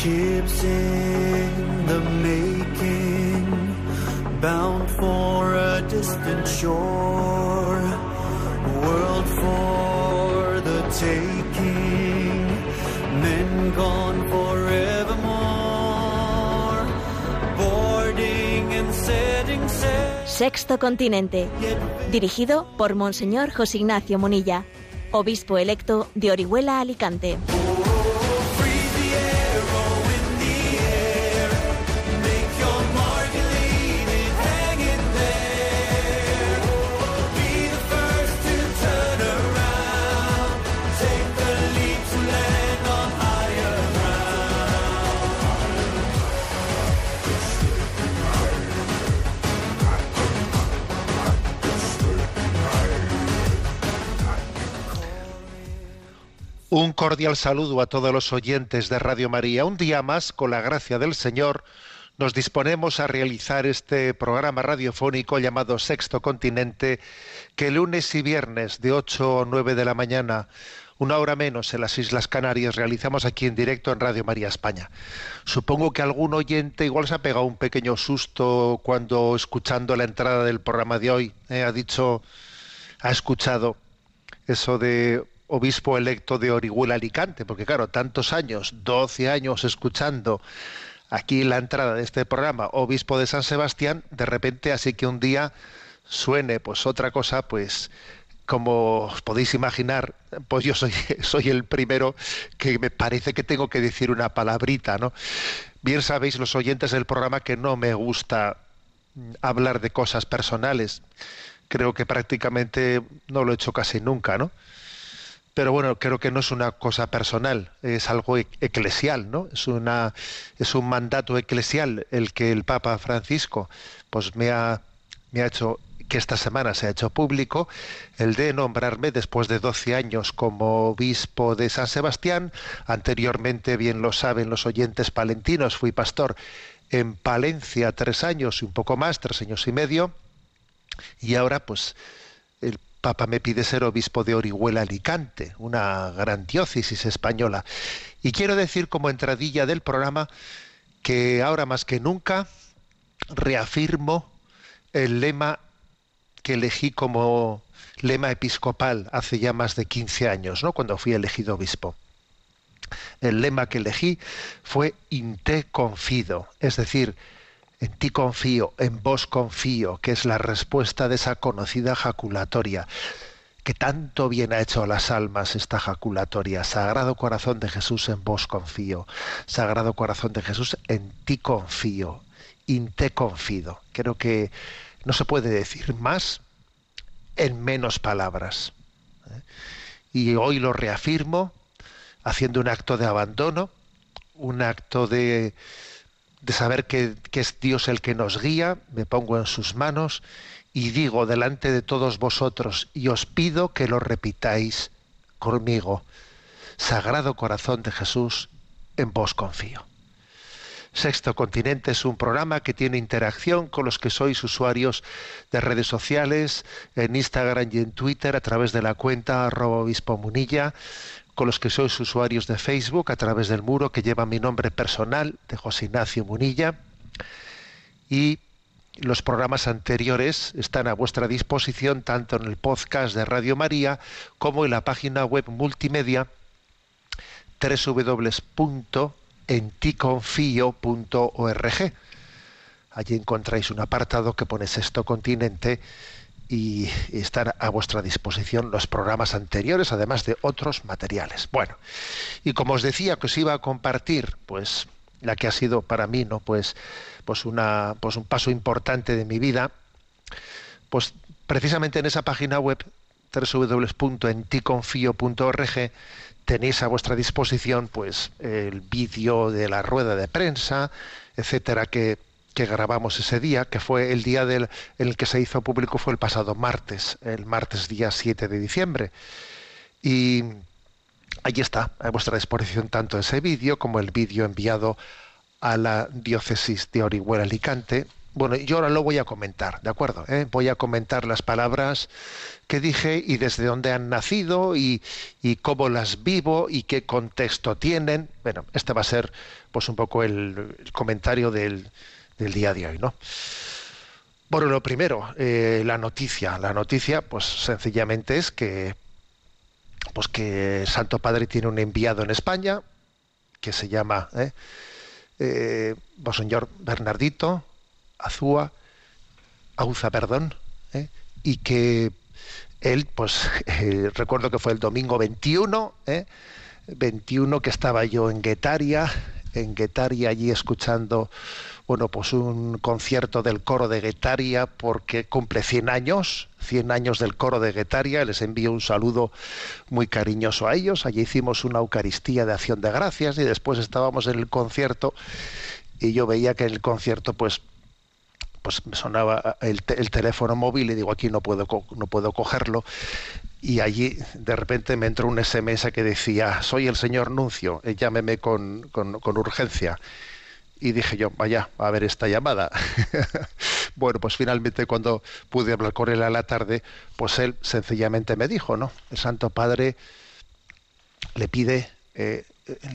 Ships in the making, bound for a distant shore, world for the taking, men gone forevermore, boarding and setting sail. Sexto Continente, dirigido por Monseñor José Ignacio Munilla, obispo electo de Orihuela, Alicante. Un cordial saludo a todos los oyentes de Radio María. Un día más, con la gracia del Señor, nos disponemos a realizar este programa radiofónico llamado Sexto Continente, que lunes y viernes de 8 o 9 de la mañana, una hora menos en las Islas Canarias, realizamos aquí en directo en Radio María España. Supongo que algún oyente igual se ha pegado un pequeño susto cuando escuchando la entrada del programa de hoy eh, ha dicho, ha escuchado eso de obispo electo de Orihuela Alicante, porque claro, tantos años, 12 años escuchando aquí la entrada de este programa, obispo de San Sebastián, de repente así que un día suene pues otra cosa, pues como os podéis imaginar, pues yo soy, soy el primero que me parece que tengo que decir una palabrita, ¿no? Bien sabéis los oyentes del programa que no me gusta hablar de cosas personales. Creo que prácticamente no lo he hecho casi nunca, ¿no? Pero bueno, creo que no es una cosa personal, es algo e- eclesial, ¿no? Es una es un mandato eclesial el que el Papa Francisco pues me ha hecho que esta semana se ha hecho público el de nombrarme después de 12 años como obispo de San Sebastián. Anteriormente, bien lo saben los oyentes palentinos, fui pastor en Palencia tres años y un poco más, tres años y medio. Y ahora, pues, Papa me pide ser obispo de Orihuela Alicante, una gran diócesis española. Y quiero decir como entradilla del programa que ahora más que nunca reafirmo el lema que elegí como lema episcopal hace ya más de 15 años, ¿no? cuando fui elegido obispo. El lema que elegí fue in te confido, es decir, en ti confío, en vos confío, que es la respuesta de esa conocida jaculatoria, que tanto bien ha hecho a las almas esta jaculatoria. Sagrado corazón de Jesús, en vos confío. Sagrado corazón de Jesús, en ti confío. In te confido. Creo que no se puede decir más en menos palabras. ¿eh? Y hoy lo reafirmo haciendo un acto de abandono, un acto de, de saber que, que, es Dios el que nos guía, me pongo en sus manos y digo delante de todos vosotros y os pido que lo repitáis conmigo. Sagrado corazón de Jesús, en vos confío. Sexto Continente es un programa que tiene interacción con los que sois usuarios de redes sociales, en Instagram y en Twitter a través de la cuenta arroba obispo munilla, los que sois usuarios de Facebook a través del muro que lleva mi nombre personal de José Ignacio Munilla y los programas anteriores están a vuestra disposición tanto en el podcast de Radio María como en la página web multimedia www.enticonfio.org. Allí encontráis un apartado que pone Sexto Continente y están a vuestra disposición los programas anteriores, además de otros materiales. Bueno, y como os decía que os iba a compartir, pues la que ha sido para mí, ¿no? Pues, pues una, pues un paso importante de mi vida, pues precisamente en esa página web www.enticonfio.org tenéis a vuestra disposición pues el vídeo de la rueda de prensa, etcétera, que que grabamos ese día, que fue el día del, en el que se hizo público, fue el pasado martes, el martes día 7 de diciembre. Y ahí está, a vuestra disposición tanto ese vídeo como el vídeo enviado a la diócesis de Orihuela Alicante, Bueno, yo ahora lo voy a comentar, ¿de acuerdo? ¿Eh? Voy a comentar las palabras que dije y desde dónde han nacido y, y, cómo las vivo y qué contexto tienen. Bueno, este va a ser pues un poco el comentario del, del, día de hoy, ¿no? Bueno, lo primero, eh, la noticia. La noticia, pues sencillamente es que pues que Santo Padre tiene un enviado en España que se llama ¿eh? eh, Bernardito Azúa, Auza, perdón, ¿eh? y que él, pues eh, recuerdo que fue el domingo 21, 21 que estaba yo en Guetaria, en Guetaria allí escuchando bueno, pues un concierto del coro de Guetaria porque cumple 100 años, 100 años del coro de Guetaria, les envío un saludo muy cariñoso a ellos, allí hicimos una Eucaristía de acción de gracias y después estábamos en el concierto y yo veía que en el concierto pues pues me sonaba el, el, teléfono móvil y digo aquí no puedo no puedo cogerlo y allí de repente me entró un SMS que decía soy el señor Nuncio eh, llámeme con, con, urgencia y dije yo vaya a ver esta llamada bueno pues finalmente cuando pude hablar con él a la tarde pues él sencillamente me dijo no el Santo Padre le pide eh,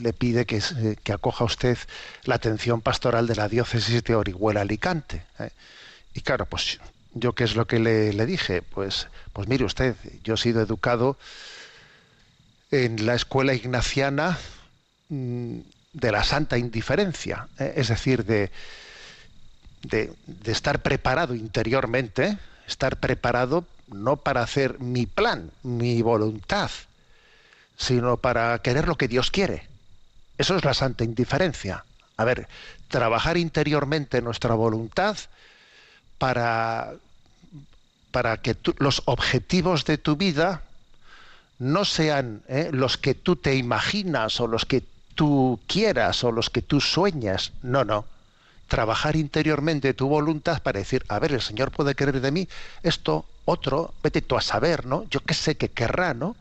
le pide que, que, acoja usted la atención pastoral de la diócesis de Orihuela Alicante. ¿eh? Y claro, pues yo qué es lo que le, le, dije, pues, pues mire usted, yo he sido educado en la escuela ignaciana mmm, de la santa indiferencia, ¿eh? es decir, de, de, estar preparado interiormente, estar preparado no para hacer mi plan, mi voluntad, sino para querer lo que Dios quiere. Eso es la santa indiferencia. A ver, trabajar interiormente nuestra voluntad para, para que los objetivos de tu vida no sean ¿eh? los que tú te imaginas o los que tú quieras o los que tú sueñas. No, no. Trabajar interiormente tu voluntad para decir, a ver, el Señor puede querer de mí esto, otro, vete tú a saber, ¿no? Yo qué sé que querrá, ¿no?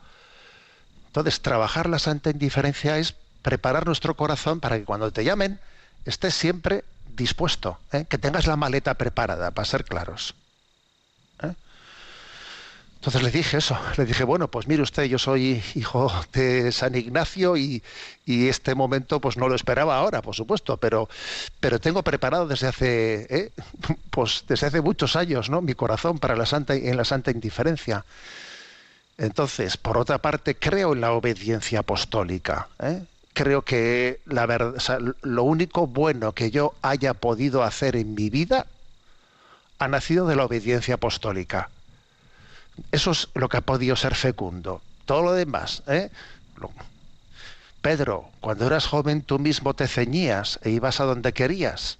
Entonces, trabajar la santa indiferencia es preparar nuestro corazón para que cuando te llamen estés siempre dispuesto, ¿eh? que tengas la maleta preparada, para ser claros. Entonces le dije eso, le dije, bueno, pues mire usted, yo soy hijo de San Ignacio y, y este momento pues no lo esperaba ahora, por supuesto, pero, pero tengo preparado desde hace, ¿eh? pues desde hace muchos años, ¿no? Mi corazón para la santa, en la santa indiferencia. Entonces, por otra parte, creo en la obediencia apostólica. ¿eh? Creo que la verdad, lo único bueno que yo haya podido hacer en mi vida ha nacido de la obediencia apostólica. Eso es lo que ha podido ser fecundo. Todo lo demás, ¿eh? Pedro, cuando eras joven tú mismo te ceñías e ibas a donde querías.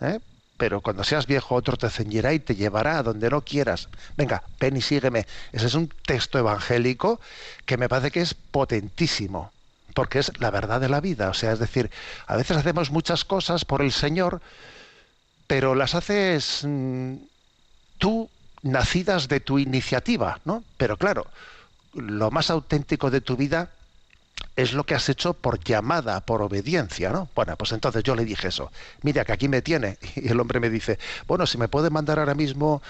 ¿eh? pero cuando seas viejo otro te ceñirá y te llevará a donde no quieras. Venga, ven y sígueme. Ese es un texto evangélico que me parece que es potentísimo, porque es la verdad de la vida. O sea, es decir, a veces hacemos muchas cosas por el Señor, pero las haces mmm, tú nacidas de tu iniciativa, ¿no? Pero claro, lo más auténtico de tu vida es lo que has hecho por llamada, por obediencia, ¿no? Bueno, pues entonces yo le dije eso. Mira, que aquí me tiene. Y el hombre me dice, bueno, si me puede mandar ahora mismo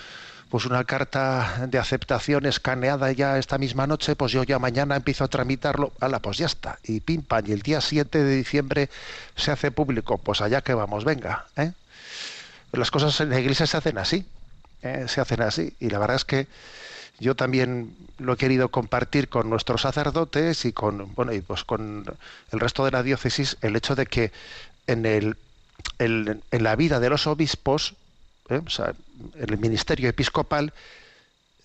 pues una carta de aceptación escaneada ya esta misma noche, pues yo ya mañana empiezo a tramitarlo. Ala, pues ya está. Y pim pam, y el día 7 de diciembre se hace público. Pues allá que vamos, venga. ¿eh? Las cosas en la iglesia se hacen así. ¿Eh? Se hacen así. Y la verdad es que yo también lo he querido compartir con nuestros sacerdotes y con bueno y pues con el resto de la diócesis el hecho de que en el, en la vida de los obispos ¿eh? en el ministerio episcopal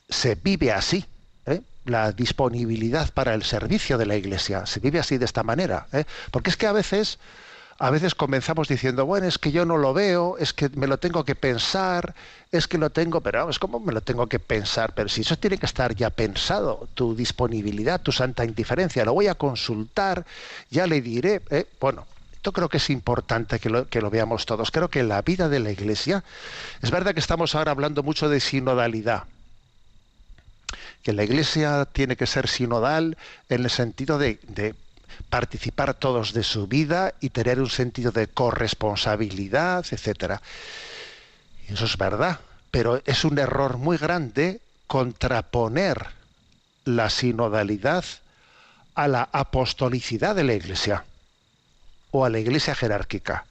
se vive así ¿eh? la disponibilidad para el servicio de la iglesia se vive así de esta manera ¿eh? porque es que a veces a veces comenzamos diciendo, bueno, es que yo no lo veo, es que me lo tengo que pensar, es que lo tengo, pero es como me lo tengo que pensar, pero si eso tiene que estar ya pensado, tu disponibilidad, tu santa indiferencia, lo voy a consultar, ya le diré, ¿eh? bueno, esto creo que es importante que lo, que lo veamos todos. Creo que la vida de la Iglesia, es verdad que estamos ahora hablando mucho de sinodalidad, que la Iglesia tiene que ser sinodal en el sentido de participar todos de su vida y tener un sentido de corresponsabilidad, etcétera. Eso es verdad, pero es un error muy grande contraponer la sinodalidad a la apostolicidad de la Iglesia o a la Iglesia jerárquica.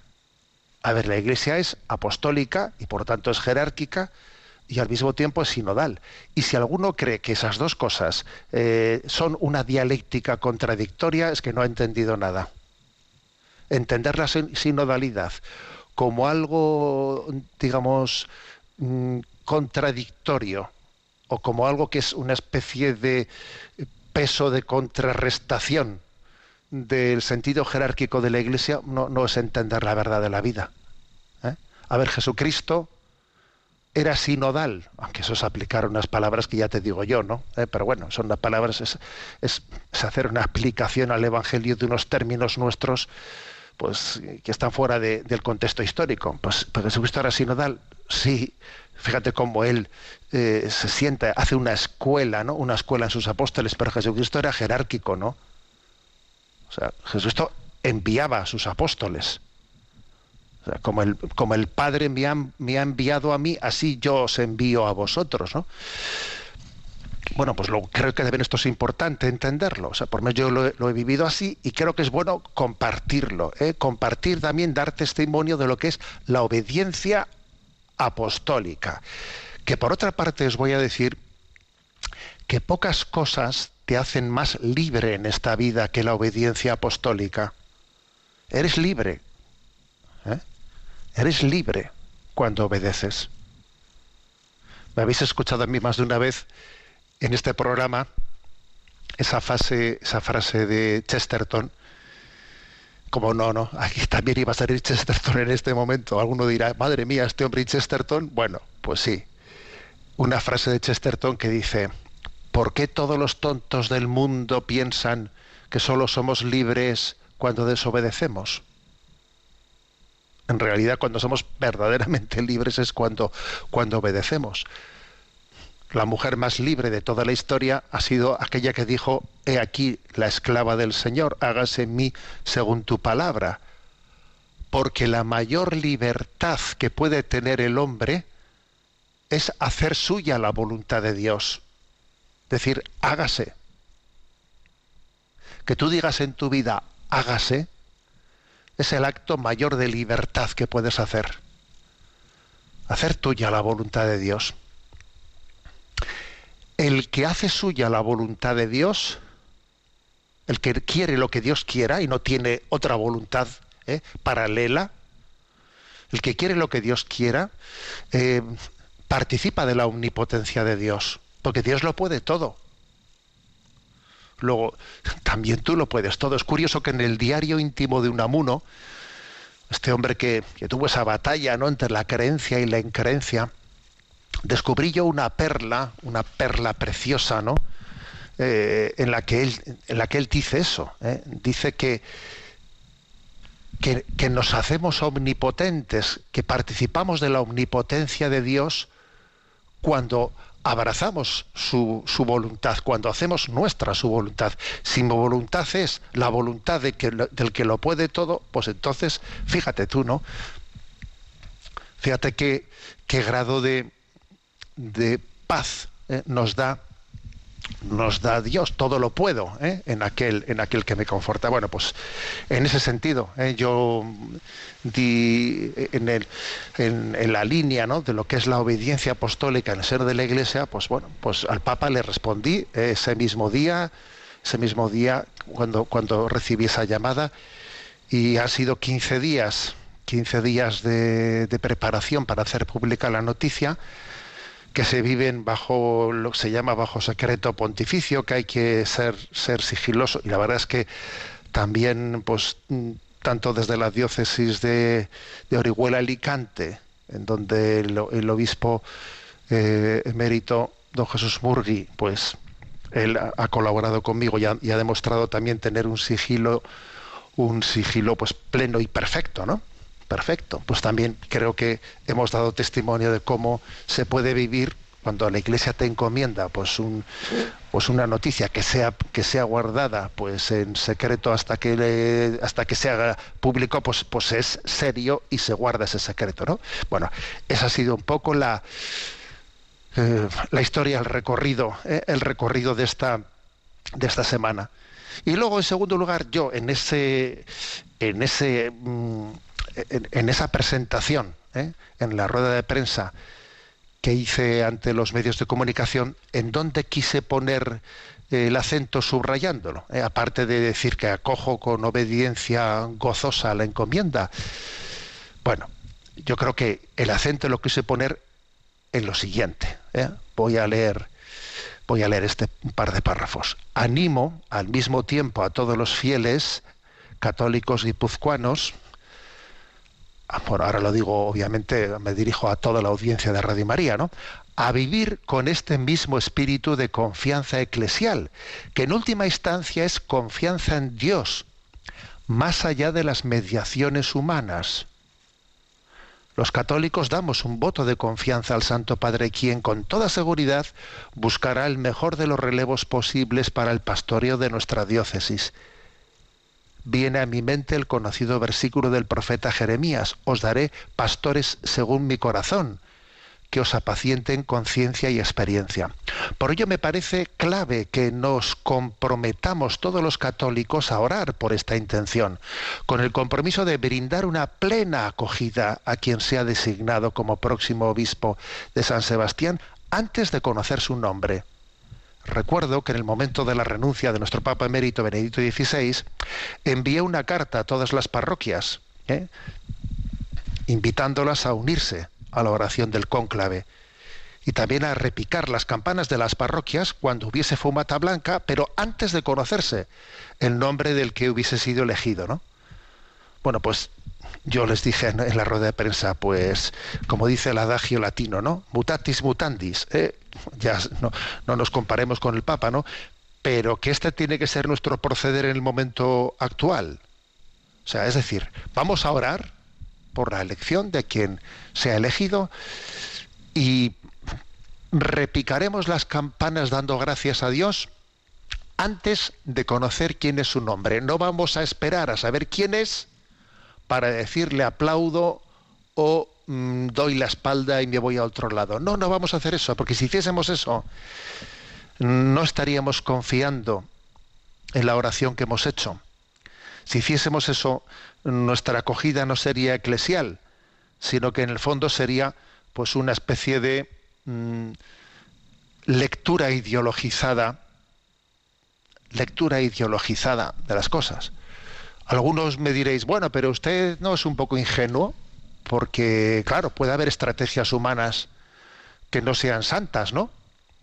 A ver, la Iglesia es apostólica y por tanto es jerárquica y al mismo tiempo es sinodal. Y si alguno cree que esas dos cosas eh, son una dialéctica contradictoria, es que no ha entendido nada. Entender la sinodalidad como algo, digamos, mm, contradictorio o como algo que es una especie de peso de contrarrestación del sentido jerárquico de la Iglesia, no, no es entender la verdad de la vida. ¿eh? A ver, Jesucristo era sinodal, aunque eso es aplicar unas palabras que ya te digo yo, ¿no? Eh, pero bueno, son las palabras, es, es, hacer una aplicación al Evangelio de unos términos nuestros, pues que están fuera de, del contexto histórico. Pues, pues Jesucristo era sinodal, sí. Fíjate cómo él eh, se sienta, hace una escuela, ¿no? Una escuela en sus apóstoles, pero Jesucristo era jerárquico, ¿no? O sea, Jesucristo enviaba a sus apóstoles como, el, como el Padre me ha, me ha, enviado a mí, así yo os envío a vosotros, ¿no? Bueno, pues lo, creo que también esto es importante entenderlo. O sea, por medio yo lo, lo, he vivido así y creo que es bueno compartirlo. ¿eh? Compartir también, dar testimonio de lo que es la obediencia apostólica. Que por otra parte os voy a decir que pocas cosas te hacen más libre en esta vida que la obediencia apostólica. Eres libre. Eres libre cuando obedeces. Me habéis escuchado a mí más de una vez en este programa esa, fase, esa frase de Chesterton. Como no, no, aquí también iba a salir Chesterton en este momento. Alguno dirá, madre mía, este hombre y Chesterton. Bueno, pues sí. Una frase de Chesterton que dice, ¿por qué todos los tontos del mundo piensan que solo somos libres cuando desobedecemos? En realidad, cuando somos verdaderamente libres es cuando, cuando obedecemos. La mujer más libre de toda la historia ha sido aquella que dijo, he aquí la esclava del Señor, hágase en mí según tu palabra. Porque la mayor libertad que puede tener el hombre es hacer suya la voluntad de Dios. Decir, hágase. Que tú digas en tu vida, hágase, es el acto mayor de libertad que puedes hacer. Hacer tuya la voluntad de Dios. El que hace suya la voluntad de Dios, el que quiere lo que Dios quiera y no tiene otra voluntad ¿eh? paralela, el que quiere lo que Dios quiera, eh, participa de la omnipotencia de Dios, porque Dios lo puede todo. Luego, también tú lo puedes todo. Es curioso que en el diario íntimo de Unamuno, este hombre que, que tuvo esa batalla ¿no? entre la creencia y la increencia, descubrí yo una perla, una perla preciosa, ¿no? Eh, en, la que él, en la que él dice eso. ¿eh? Dice que, que, que, nos hacemos omnipotentes, que participamos de la omnipotencia de Dios cuando abrazamos su, su, voluntad, cuando hacemos nuestra su voluntad. Si mi voluntad es la voluntad de que, del que lo puede todo, pues entonces, fíjate tú, ¿no? Fíjate qué, qué grado de, de paz eh, nos da nos da Dios, todo lo puedo ¿eh? en, aquel, en aquel que me conforta. Bueno, pues en ese sentido, ¿eh? yo di en, el, en, la línea ¿no? de lo que es la obediencia apostólica en el ser de la Iglesia, pues bueno, pues al Papa le respondí ese mismo día, ese mismo día cuando, cuando recibí esa llamada, y ha sido 15 días, 15 días de, de preparación para hacer pública la noticia que se viven bajo lo que se llama bajo secreto pontificio, que hay que ser, ser sigiloso. Y la verdad es que también, pues, tanto desde la diócesis de, de Orihuela Alicante, en donde el, el obispo eh, emérito don Jesús Murgui, pues él ha, ha colaborado conmigo y ha, y ha, demostrado también tener un sigilo, un sigilo pues pleno y perfecto, ¿no? Perfecto. Pues también creo que hemos dado testimonio de cómo se puede vivir cuando la Iglesia te encomienda pues un, pues una noticia que sea que sea guardada pues en secreto hasta que le- hasta que se haga público pues pues es serio y se guarda ese secreto no bueno esa ha sido un poco la eh, la historia el recorrido eh, el recorrido de esta de esta semana y luego en segundo lugar yo en ese en ese mm, en, esa presentación eh, en la rueda de prensa que hice ante los medios de comunicación, en donde quise poner eh, el acento subrayándolo, eh, aparte de decir que acojo con obediencia gozosa la encomienda. Bueno, yo creo que el acento lo quise poner en lo siguiente. eh. Voy a leer, voy a leer este par de párrafos. Animo al mismo tiempo a todos los fieles católicos guipuzcoanos Ah, ahora lo digo, obviamente, me dirijo a toda la audiencia de Radio María, ¿no? A vivir con este mismo espíritu de confianza eclesial, que en última instancia es confianza en Dios, más allá de las mediaciones humanas. Los católicos damos un voto de confianza al Santo Padre, quien con toda seguridad buscará el mejor de los relevos posibles para el pastoreo de nuestra diócesis viene a mi mente el conocido versículo del profeta Jeremías, os daré pastores según mi corazón, que os apacienten con ciencia y experiencia. Por ello me parece clave que nos comprometamos todos los católicos a orar por esta intención, con el compromiso de brindar una plena acogida a quien sea designado como próximo obispo de San Sebastián antes de conocer su nombre. Recuerdo que en el momento de la renuncia de nuestro Papa emérito Benedicto XVI, envié una carta a todas las parroquias, ¿eh? invitándolas a unirse a la oración del cónclave y también a repicar las campanas de las parroquias cuando hubiese fumata blanca, pero antes de conocerse el nombre del que hubiese sido elegido, ¿no? Bueno, pues yo les dije en, la rueda de prensa, pues, como dice el adagio latino, ¿no? Mutatis mutandis, ¿eh? Ya no, no nos comparemos con el Papa, ¿no? Pero que este tiene que ser nuestro proceder en el momento actual. O sea, es decir, vamos a orar por la elección de quien sea elegido y repicaremos las campanas dando gracias a Dios antes de conocer quién es su nombre. No vamos a esperar a saber quién es para decirle aplaudo o mm, doy la espalda y me voy a otro lado. No, no vamos a hacer eso, porque si hiciésemos eso, no estaríamos confiando en la oración que hemos hecho. Si hiciésemos eso, nuestra acogida no sería eclesial, sino que en el fondo sería pues una especie de mm, lectura ideologizada, lectura ideologizada de las cosas. Algunos me diréis, bueno, pero usted no es un poco ingenuo, porque claro, puede haber estrategias humanas que no sean santas, ¿no?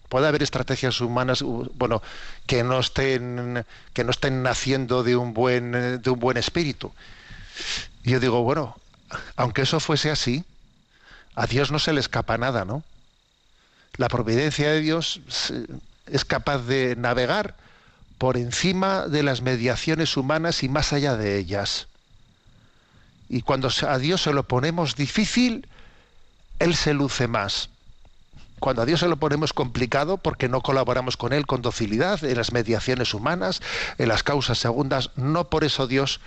Puede haber estrategias humanas, bueno, que no estén, que no estén naciendo de un buen, de un buen espíritu. Y yo digo, bueno, aunque eso fuese así, a Dios no se le escapa nada, ¿no? La providencia de Dios es capaz de navegar por encima de las mediaciones humanas y más allá de ellas. Y cuando a Dios se lo ponemos difícil, Él se luce más. Cuando a Dios se lo ponemos complicado porque no colaboramos con Él con docilidad en las mediaciones humanas, en las causas segundas, no por eso Dios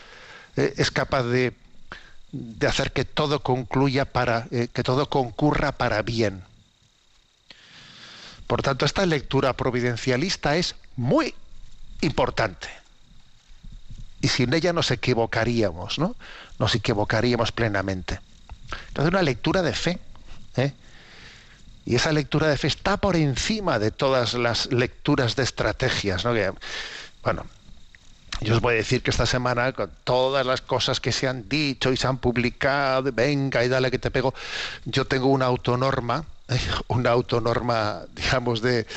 eh, es capaz de, de hacer que todo concluya para, eh, que todo concurra para bien. Por tanto, esta lectura providencialista es muy importante. Sin ella nos equivocaríamos, ¿no? Nos equivocaríamos plenamente. Entonces, una lectura de fe. ¿eh? Y esa lectura de fe está por encima de todas las lecturas de estrategias, ¿no? Bueno, yo os voy a decir que esta semana, con todas las cosas que se han dicho y se han publicado, venga y dale que te pego, yo tengo una autonorma, ¿eh? una autonorma, digamos, de,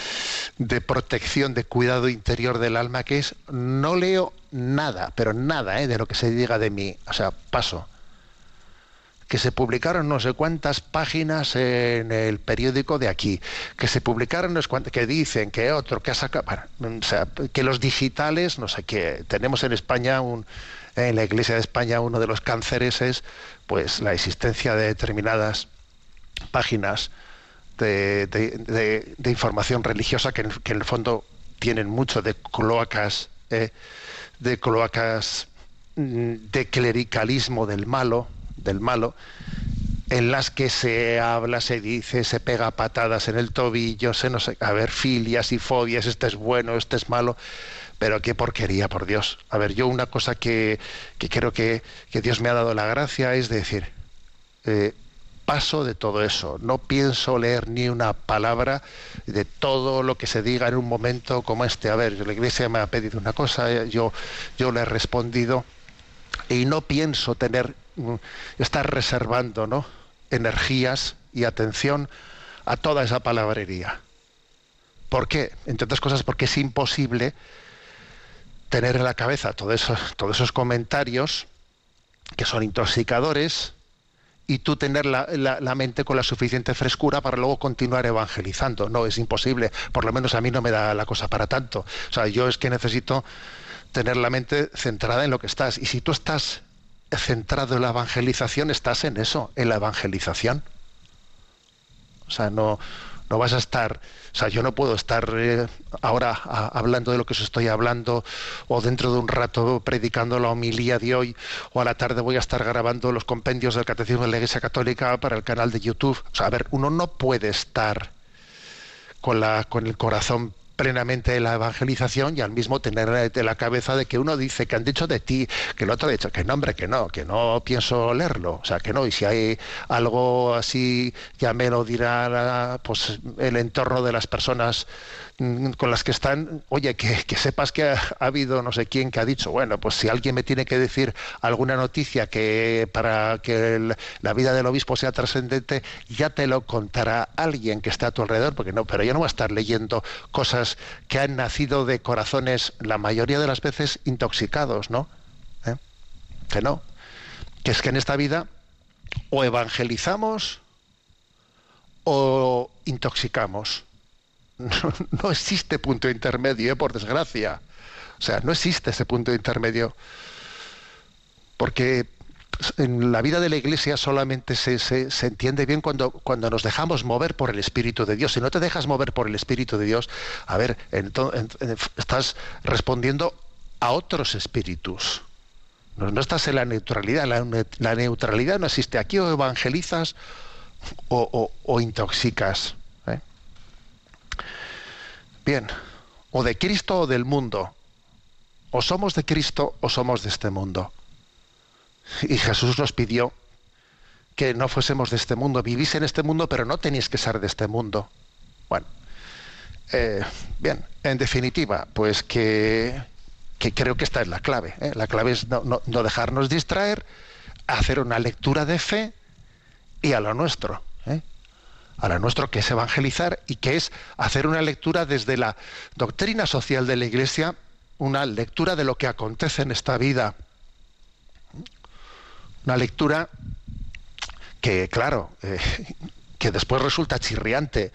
de protección, de cuidado interior del alma, que es no leo nada, pero nada ¿eh? de lo que se diga de mí. O sea, paso. Que se publicaron no sé cuántas páginas en el periódico de aquí, que se publicaron no sé cuántas, que dicen que otro, que ha sacado, bueno, o sea, que los digitales, no sé qué, tenemos en España un, en la Iglesia de España uno de los cánceres es pues la existencia de determinadas páginas de información religiosa que en, que en el fondo tienen mucho de cloacas, eh, de cloacas mm, de clericalismo del malo, del malo, en las que se habla, se dice, se pega patadas en el tobillo, se no sé, a ver, filias y fobias, este es bueno, este es malo, pero qué porquería, por Dios. A ver, yo una cosa que, que creo que, que Dios me ha dado la gracia es decir, eh, paso de todo eso, no pienso leer ni una palabra de todo lo que se diga en un momento como este. A ver, la iglesia me ha pedido una cosa, yo, yo le he respondido y no pienso tener mm, estar reservando ¿no? energías y atención a toda esa palabrería. ¿Por qué? Entre otras cosas porque es imposible tener en la cabeza todo eso- todos esos comentarios que son intoxicadores y tú tener la, la- mente con la suficiente frescura para luego continuar evangelizando. No, es imposible. Por lo menos a mí no me da la cosa para tanto. O sea, yo es que necesito tener la mente centrada en lo que estás. Y si tú estás centrado en la evangelización, estás en eso, en la evangelización. O sea, no, no vas a estar, o sea, yo no puedo estar eh, ahora hablando de lo que os estoy hablando o dentro de un rato predicando la homilía de hoy o a la tarde voy a estar grabando los compendios del Catecismo de la Iglesia Católica para el canal de YouTube. O sea, a ver, uno no puede estar con, la, con el corazón plenamente en la evangelización y al mismo tener de la cabeza de que uno dice que han dicho de ti, que el otro ha dicho que no, hombre, que no, que no pienso leerlo, o sea, que no, y si hay algo así, ya me lo dirá pues el entorno de las personas con las que están, oye, que, sepas que ha, ha habido no sé quién que ha dicho, bueno, pues si alguien me tiene que decir alguna noticia que para que la vida del obispo sea trascendente, ya te lo contará alguien que está a tu alrededor, porque no, pero yo no voy a estar leyendo cosas que han nacido de corazones, la mayoría de las veces intoxicados, ¿no? ¿Eh? Que no. Que es que en esta vida o evangelizamos o intoxicamos. No, existe punto intermedio, por desgracia. O sea, no existe ese punto intermedio. Porque en la vida de la iglesia solamente se, se- entiende bien cuando, cuando nos dejamos mover por el Espíritu de Dios. Si no te dejas mover por el Espíritu de Dios, a ver, ento- en- en- estás respondiendo a otros espíritus. No, estás en la neutralidad. La, ne- la neutralidad no existe. Aquí o evangelizas o intoxicas. Bien, o de Cristo o del mundo. O somos de Cristo o somos de este mundo. Y Jesús nos pidió que no fuésemos de este mundo, vivís en este mundo, pero no tenéis que ser de este mundo. Bueno, eh, bien, en definitiva, pues que, que creo que esta es la clave. ¿eh? La clave es no dejarnos distraer, hacer una lectura de fe y a lo nuestro. A lo nuestro que es evangelizar y que es hacer una lectura desde la doctrina social de la Iglesia, una lectura de lo que acontece en esta vida. Una lectura que, claro, eh, que después resulta chirriante,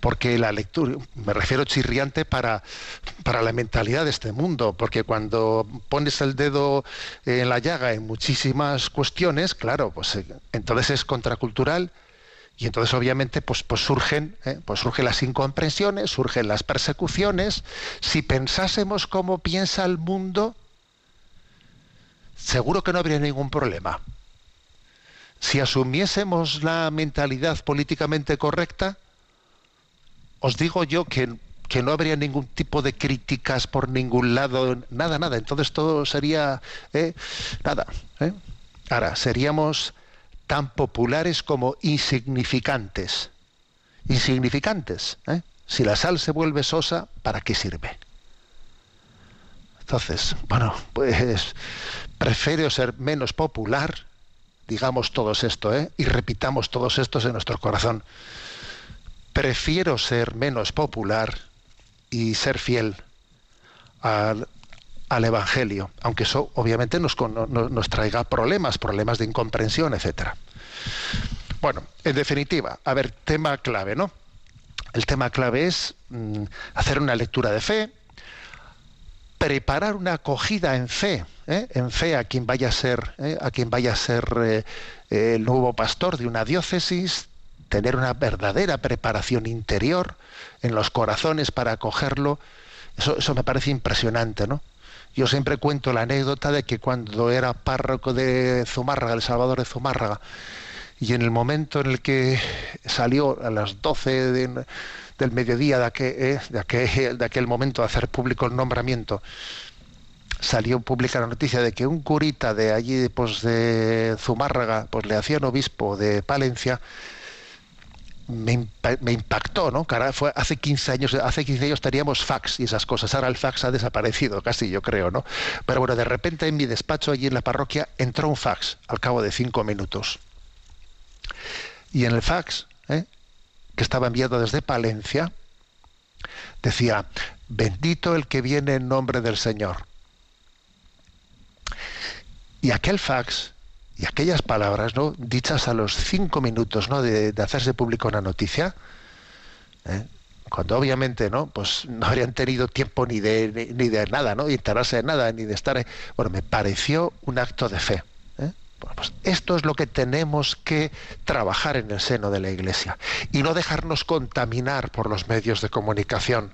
porque la lectura, me refiero chirriante para, para la mentalidad de este mundo, porque cuando pones el dedo en la llaga en muchísimas cuestiones, claro, pues eh, entonces es contracultural y entonces obviamente pues, pues surgen, eh, pues surgen las incomprensiones, surgen las persecuciones. Si pensásemos como piensa el mundo, seguro que no habría ningún problema si asumiésemos la mentalidad políticamente correcta, os digo yo que, que no habría ningún tipo de críticas por ningún lado, nada, nada. Entonces todo sería, eh, nada. ¿eh? Ahora, seríamos tan populares como insignificantes. Insignificantes. ¿eh? Si la sal se vuelve sosa, ¿para qué sirve? Entonces, bueno, pues prefiero ser menos popular, digamos todos esto, ¿eh? y repitamos todos estos en nuestro corazón. Prefiero ser menos popular y ser fiel al, al Evangelio, aunque eso obviamente nos, nos traiga problemas, problemas de incomprensión, etcétera. Bueno, en definitiva, a ver, tema clave, ¿no? El tema clave es mm, hacer una lectura de fe, preparar una acogida en fe, ¿eh? en fe a quien vaya a ser, ¿eh? a quien vaya a ser eh, el nuevo pastor de una diócesis, tener una verdadera preparación interior en los corazones para acogerlo, eso me parece impresionante, ¿no? Yo siempre cuento la anécdota de que cuando era párroco de Zumárraga, el Salvador de Zumárraga, y en el momento en el que salió a las 12 del mediodía de aquel, eh, de, aquel, momento hacer público el nombramiento, salió pública la noticia de que un curita de allí pues de Zumárraga pues le hacían obispo de Palencia me, impactó, ¿no? Cara, fue hace 15 años, hace 15 años teníamos fax y esas cosas. Ahora el fax ha desaparecido, casi yo creo, ¿no? Pero bueno, de repente en mi despacho allí en la parroquia entró un fax al cabo de cinco minutos. Y en el fax, ¿eh? que estaba enviado desde Palencia, decía, bendito el que viene en nombre del Señor. Y aquel fax y aquellas palabras, ¿no? Dichas a los cinco minutos, ¿no? De, de hacerse público una noticia, ¿eh? cuando obviamente, ¿no? Pues no habrían tenido tiempo ni de ni, de nada, ¿no? De enterarse de nada, ni de estar. Bueno, me pareció un acto de fe. ¿eh? Bueno, pues esto es lo que tenemos que trabajar en el seno de la Iglesia y no dejarnos contaminar por los medios de comunicación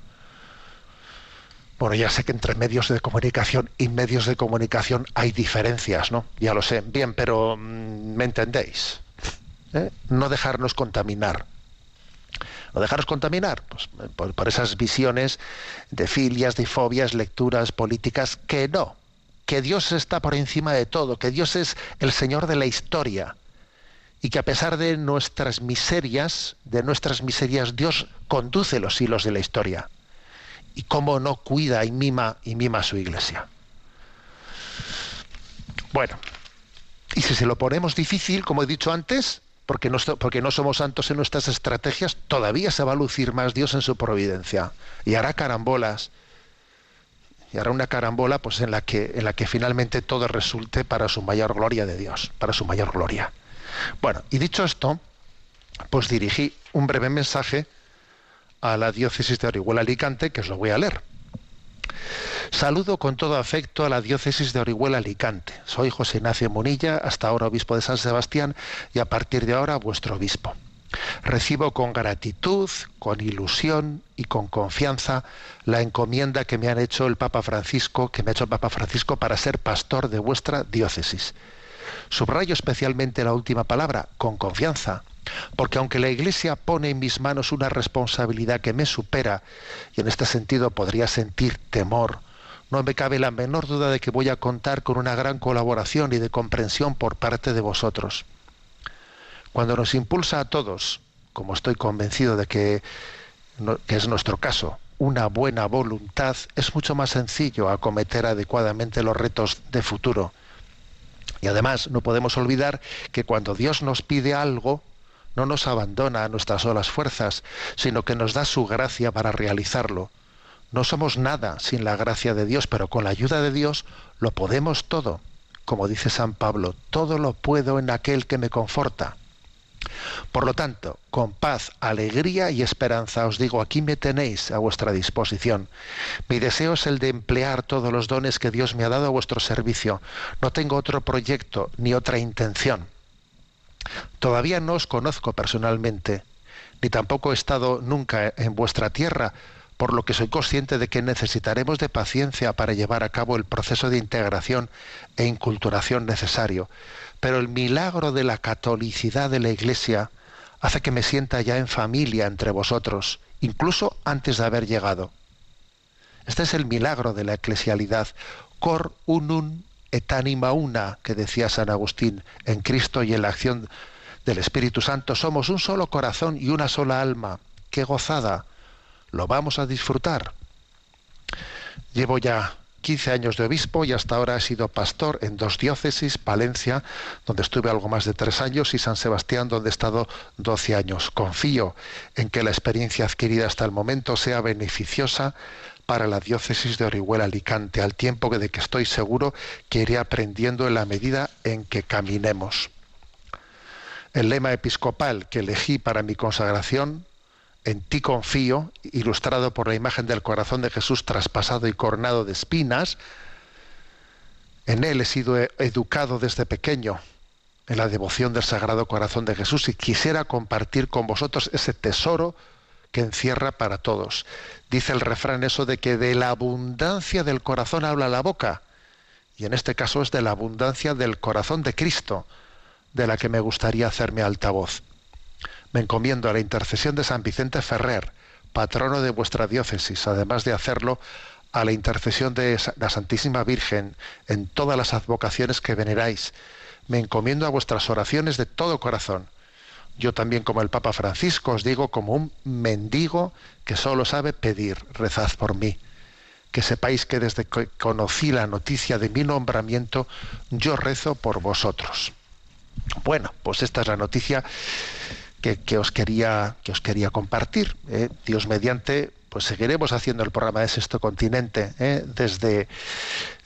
bueno, ya sé que entre medios de comunicación y medios de comunicación hay diferencias, ¿no? Ya lo sé. Bien, pero mm, ¿me entendéis? ¿Eh? No dejarnos contaminar. ¿No dejarnos contaminar? Pues, por, por esas visiones de filias, de fobias, lecturas políticas, que no. Que Dios está por encima de todo, que Dios es el Señor de la historia y que a pesar de nuestras miserias, de nuestras miserias, Dios conduce los hilos de la historia y cómo no cuida y mima y mima a su iglesia. Bueno, y si se lo ponemos difícil, como he dicho antes, porque no, porque no somos santos en nuestras estrategias, todavía se va a lucir más Dios en su providencia y hará carambolas. Y hará una carambola pues en la que en la que finalmente todo resulte para su mayor gloria de Dios, para su mayor gloria. Bueno, y dicho esto, pues dirigí un breve mensaje a la diócesis de Orihuela Alicante, que os lo voy a leer. Saludo con todo afecto a la diócesis de Orihuela Alicante. Soy José Ignacio Munilla, hasta ahora obispo de San Sebastián y a partir de ahora vuestro obispo. Recibo con gratitud, con ilusión y con confianza la encomienda que me han hecho el Papa Francisco, que me ha hecho el Papa Francisco para ser pastor de vuestra diócesis. Subrayo especialmente la última palabra, con confianza, porque aunque la Iglesia pone en mis manos una responsabilidad que me supera, y en este sentido podría sentir temor, no me cabe la menor duda de que voy a contar con una gran colaboración y de comprensión por parte de vosotros. Cuando nos impulsa a todos, como estoy convencido de que, que es nuestro caso, una buena voluntad, es mucho más sencillo acometer adecuadamente los retos de futuro. Y además no podemos olvidar que cuando Dios nos pide algo, no nos abandona a nuestras solas fuerzas, sino que nos da su gracia para realizarlo. No somos nada sin la gracia de Dios, pero con la ayuda de Dios lo podemos todo. Como dice San Pablo, todo lo puedo en aquel que me conforta. Por lo tanto, con paz, alegría y esperanza os digo, aquí me tenéis a vuestra disposición. Mi deseo es el de emplear todos los dones que Dios me ha dado a vuestro servicio. No tengo otro proyecto ni otra intención. Todavía no os conozco personalmente, ni tampoco he estado nunca en vuestra tierra, por lo que soy consciente de que necesitaremos de paciencia para llevar a cabo el proceso de integración e inculturación necesario. Pero el milagro de la catolicidad de la Iglesia hace que me sienta ya en familia entre vosotros, incluso antes de haber llegado. Este es el milagro de la eclesialidad, cor unum et anima una, que decía San Agustín, en Cristo y en la acción del Espíritu Santo somos un solo corazón y una sola alma. ¡Qué gozada! Lo vamos a disfrutar. Llevo ya 15 años de obispo y hasta ahora he sido pastor en dos diócesis, Palencia, donde estuve algo más de tres años, y San Sebastián, donde he estado 12 años. Confío en que la experiencia adquirida hasta el momento sea beneficiosa para la diócesis de Orihuela Alicante, al tiempo de que estoy seguro que iré aprendiendo en la medida en que caminemos. El lema episcopal que elegí para mi consagración, en ti confío, ilustrado por la imagen del corazón de Jesús traspasado y coronado de espinas, en él he sido educado desde pequeño en la devoción del Sagrado Corazón de Jesús y quisiera compartir con vosotros ese tesoro que encierra para todos. Dice el refrán eso de que de la abundancia del corazón habla la boca. Y en este caso es de la abundancia del corazón de Cristo, de la que me gustaría hacerme altavoz. Me encomiendo a la intercesión de San Vicente Ferrer, patrono de vuestra diócesis, además de hacerlo a la intercesión de la Santísima Virgen en todas las advocaciones que veneráis. Me encomiendo a vuestras oraciones de todo corazón yo también, como el Papa Francisco, os digo como un mendigo que solo sabe pedir, rezad por mí. Que sepáis que desde que conocí la noticia de mi nombramiento, yo rezo por vosotros. Bueno, pues esta es la noticia que, os, quería, que os quería compartir. ¿eh? Dios mediante, pues seguiremos haciendo el programa de Sexto Continente ¿eh? desde,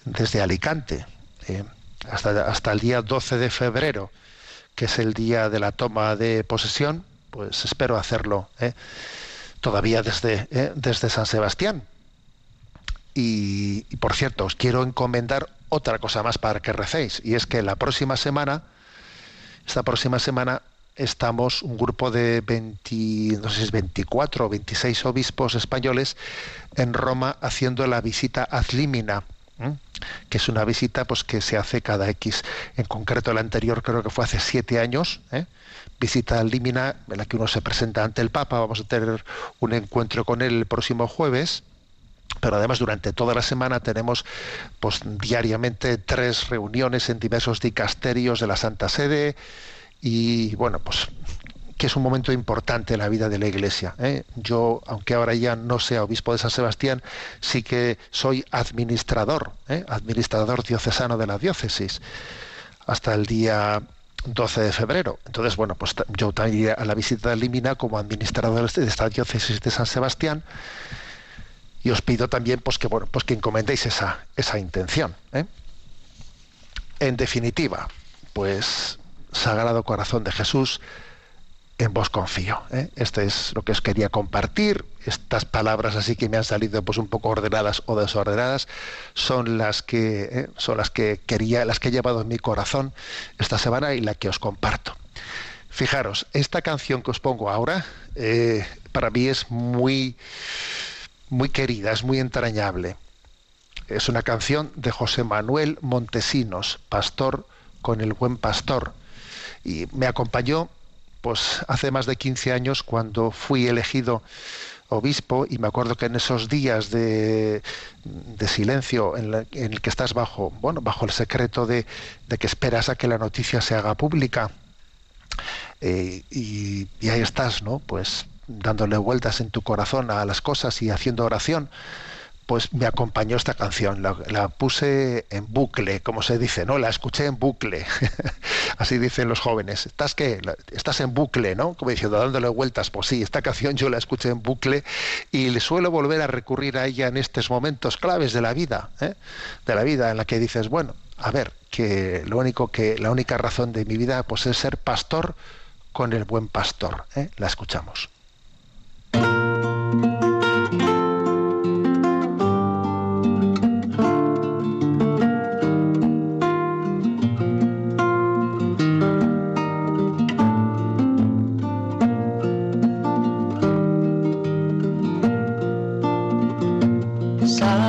desde Alicante ¿eh? hasta, hasta el día 12 de febrero que es el día de la toma de posesión, pues espero hacerlo ¿eh? todavía desde, ¿eh? desde San Sebastián. Y, por cierto, os quiero encomendar otra cosa más para que recéis, y es que la próxima semana, esta próxima semana, estamos un grupo de 20, no sé si es 24 o 26 obispos españoles en Roma haciendo la visita ad limina que es una visita pues que se hace cada X. En concreto, la anterior creo que fue hace siete años, ¿eh? visita al Límina, en la que uno se presenta ante el Papa. Vamos a tener un encuentro con él el próximo jueves. Pero además durante toda la semana tenemos pues diariamente tres reuniones en diversos dicasterios de la Santa Sede y bueno, pues que es un momento importante en la vida de la Iglesia. ¿eh? Yo, aunque ahora ya no sea obispo de San Sebastián, sí que soy administrador, ¿eh? administrador diocesano de la diócesis, hasta el día 12 de febrero. Entonces, bueno, pues yo también a la visita de Limina como administrador de esta diócesis de San Sebastián y os pido también pues que bueno, pues que encomendéis esa, esa intención. ¿eh? En definitiva, pues Sagrado Corazón de Jesús, en vos confío. ¿eh? Este es lo que os quería compartir. Estas palabras así que me han salido pues un poco ordenadas o desordenadas son las que ¿eh? son las que quería, las que he llevado en mi corazón esta semana y la que os comparto. Fijaros, esta canción que os pongo ahora eh, para mí es muy muy querida, es muy entrañable. Es una canción de José Manuel Montesinos, pastor con el buen pastor. Y me acompañó pues hace más de 15 años cuando fui elegido obispo y me acuerdo que en esos días de, silencio en, el que estás bajo bueno bajo el secreto de, que esperas a que la noticia se haga pública eh, y, y, ahí estás no pues dándole vueltas en tu corazón a las cosas y haciendo oración pues me acompañó esta canción. La, puse en bucle, como se dice, ¿no? La escuché en bucle. Así dicen los jóvenes. ¿Estás qué? Estás en bucle, ¿no? Como diciendo, dándole vueltas. Pues sí, esta canción yo la escuché en bucle y le suelo volver a recurrir a ella en estos momentos claves de la vida, ¿eh? de la vida en la que dices, bueno, a ver, que lo único que, la única razón de mi vida, pues es ser pastor con el buen pastor. ¿eh? La escuchamos.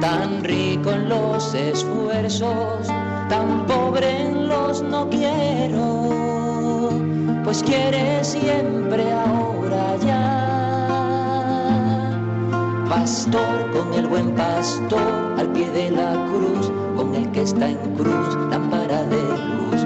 tan rico en los esfuerzos, tan pobre en los no quiero pues quiere siempre ahora ya. Pastor con el buen pastor al pie de la cruz, con el que está en cruz, lámpara de luz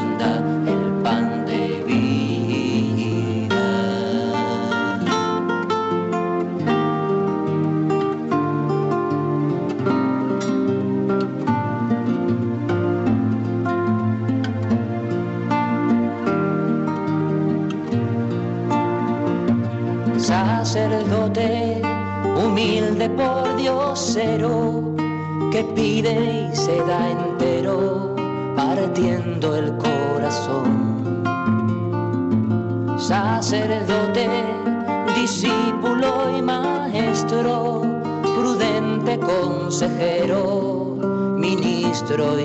ministro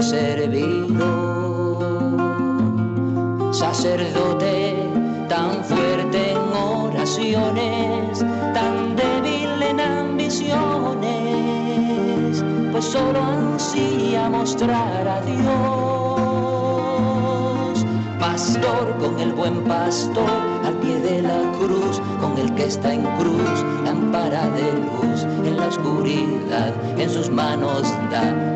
y. Sacerdote tan fuerte en oraciones, tan débil en ambiciones, pues solo ansía mostrar a Dios. Pastor con el buen pastor, al pie de la cruz, con el que está en cruz, lámpara de luz en la oscuridad, en sus manos da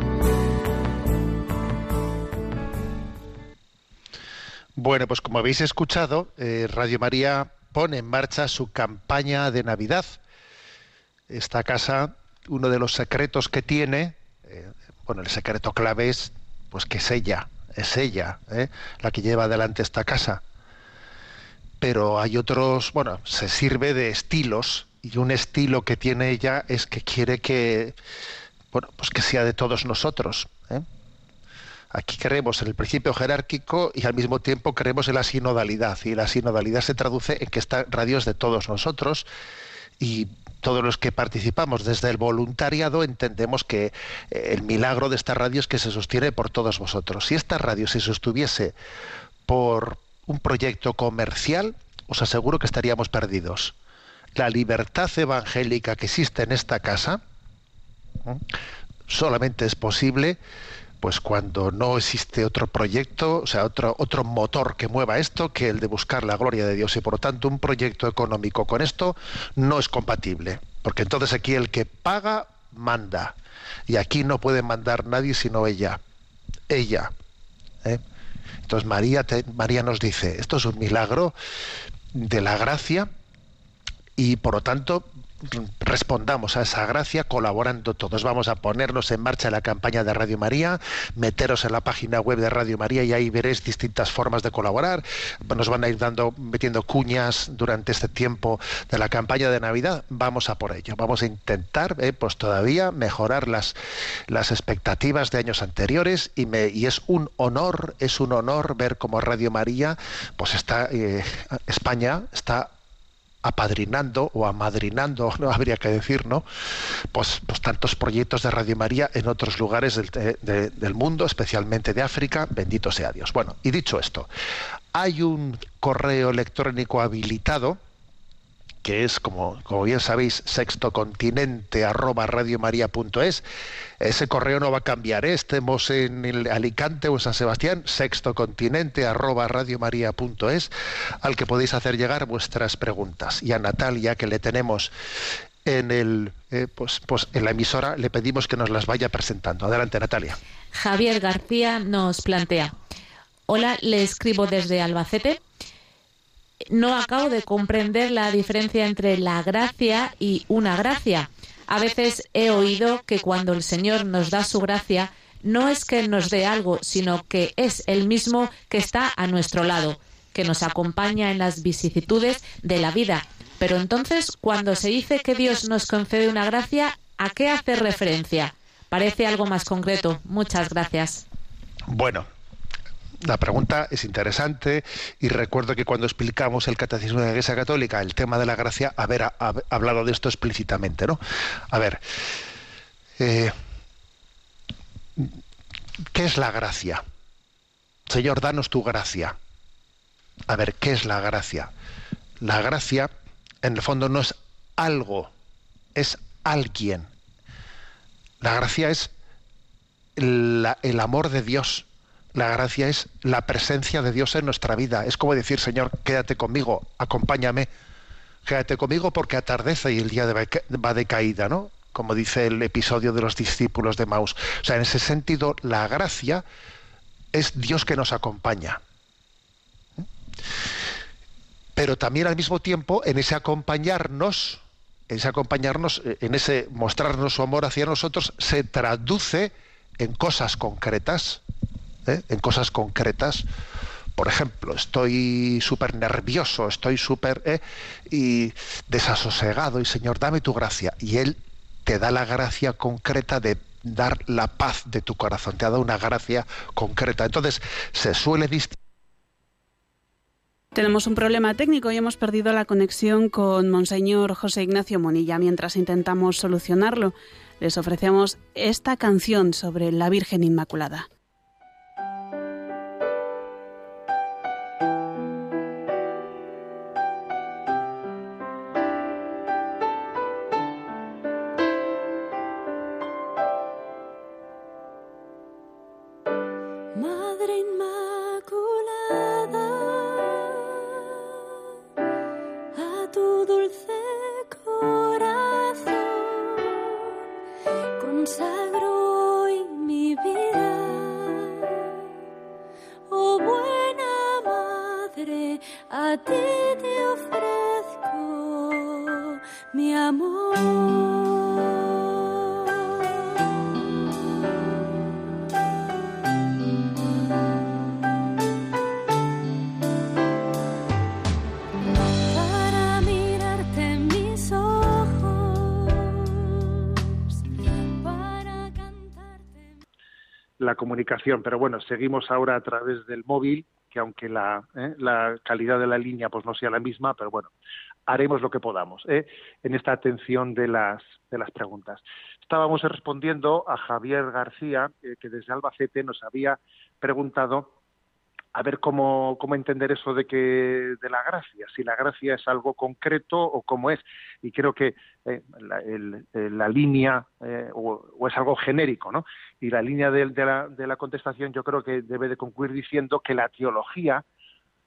Bueno, pues como habéis escuchado, eh, Radio María pone en marcha su campaña de Navidad. Esta casa, uno de los secretos que tiene, eh, bueno, el secreto clave es, pues que es ella, es ella, ¿eh? la que lleva adelante esta casa. Pero hay otros, bueno, se sirve de estilos y un estilo que tiene ella es que quiere que, bueno, pues que sea de todos nosotros. ¿eh? Aquí creemos en el principio jerárquico y al mismo tiempo creemos en la sinodalidad. Y la sinodalidad se traduce en que esta radio es de todos nosotros y todos los que participamos desde el voluntariado entendemos que eh, el milagro de esta radio es que se sostiene por todos vosotros. Si esta radio se sostuviese por un proyecto comercial, os aseguro que estaríamos perdidos. La libertad evangélica que existe en esta casa solamente es posible pues cuando no existe otro proyecto, o sea, otro, otro motor que mueva esto que el de buscar la gloria de Dios. Y por lo tanto, un proyecto económico con esto no es compatible. Porque entonces aquí el que paga, manda. Y aquí no puede mandar nadie sino ella. Ella. ¿eh? Entonces María, María nos dice, esto es un milagro de la gracia y por lo tanto respondamos a esa gracia colaborando todos. Vamos a ponernos en marcha la campaña de Radio María, meteros en la página web de Radio María y ahí veréis distintas formas de colaborar. Nos van a ir dando, metiendo cuñas durante este tiempo de la campaña de Navidad. Vamos a por ello. Vamos a intentar, eh, pues todavía mejorar las, las expectativas de años anteriores y, me, y es un honor, es un honor ver cómo Radio María, pues está, eh, España está apadrinando o amadrinando, no habría que decir, ¿no? Pues, pues tantos proyectos de Radio María en otros lugares del, de, del, mundo, especialmente de África, bendito sea Dios. Bueno, y dicho esto, hay un correo electrónico habilitado que es, como, como bien sabéis, sextocontinente arroba radiomaria.es. Ese correo no va a cambiar, ¿eh? estemos en el Alicante o en San Sebastián, sextocontinente arroba radiomaria.es, al que podéis hacer llegar vuestras preguntas. Y a Natalia, que le tenemos en el eh, pues, pues en la emisora, le pedimos que nos las vaya presentando. Adelante, Natalia. Javier García nos plantea. Hola, le escribo desde Albacete no acabo de comprender la diferencia entre la gracia y una gracia. A veces he oído que cuando el Señor nos da su gracia, no es que nos dé algo, sino que es el mismo que está a nuestro lado, que nos acompaña en las vicisitudes de la vida. Pero entonces, cuando se dice que Dios nos concede una gracia, ¿a qué hace referencia? Parece algo más concreto. Muchas gracias. Bueno, la pregunta es interesante y recuerdo que cuando explicamos el catecismo de la Iglesia Católica, el tema de la gracia, haber, hablado de esto explícitamente, ¿no? A ver, eh, ¿qué es la gracia? Señor, danos tu gracia. A ver, ¿qué es la gracia? La gracia, en el fondo, no es algo, es alguien. La gracia es el amor de Dios la gracia es la presencia de Dios en nuestra vida. Es como decir, Señor, quédate conmigo, acompáñame, quédate conmigo porque atardece y el día va de caída, ¿no? Como dice el episodio de los discípulos de Maus. O sea, en ese sentido, la gracia es Dios que nos acompaña. Pero también al mismo tiempo, en ese acompañarnos, en ese acompañarnos, en ese mostrarnos su amor hacia nosotros, se traduce en cosas concretas. ¿Eh? en cosas concretas. Por ejemplo, estoy súper nervioso, estoy súper ¿eh? y desasosegado y Señor, dame tu gracia. Y Él te da la gracia concreta de dar la paz de tu corazón, te ha dado una gracia concreta. Entonces, se suele distinguir tenemos un problema técnico y hemos perdido la conexión con Monseñor José Ignacio Monilla. Mientras intentamos solucionarlo, les ofrecemos esta canción sobre la Virgen Inmaculada. oh buena madre, a ti te ofrezco mi amor. Comunicación, pero bueno, seguimos ahora a través del móvil, que aunque la, ¿eh? la calidad de la línea pues no sea la misma, pero bueno, haremos lo que podamos ¿eh? en esta atención de las, de las preguntas. Estábamos respondiendo a Javier García, eh, que desde Albacete nos había preguntado a ver cómo, cómo entender eso de que de la gracia, si la gracia es algo concreto o cómo es. Y creo que eh, la, línea eh, o, es algo genérico, ¿no? Y la línea de, la, de la contestación yo creo que debe de concluir diciendo que la teología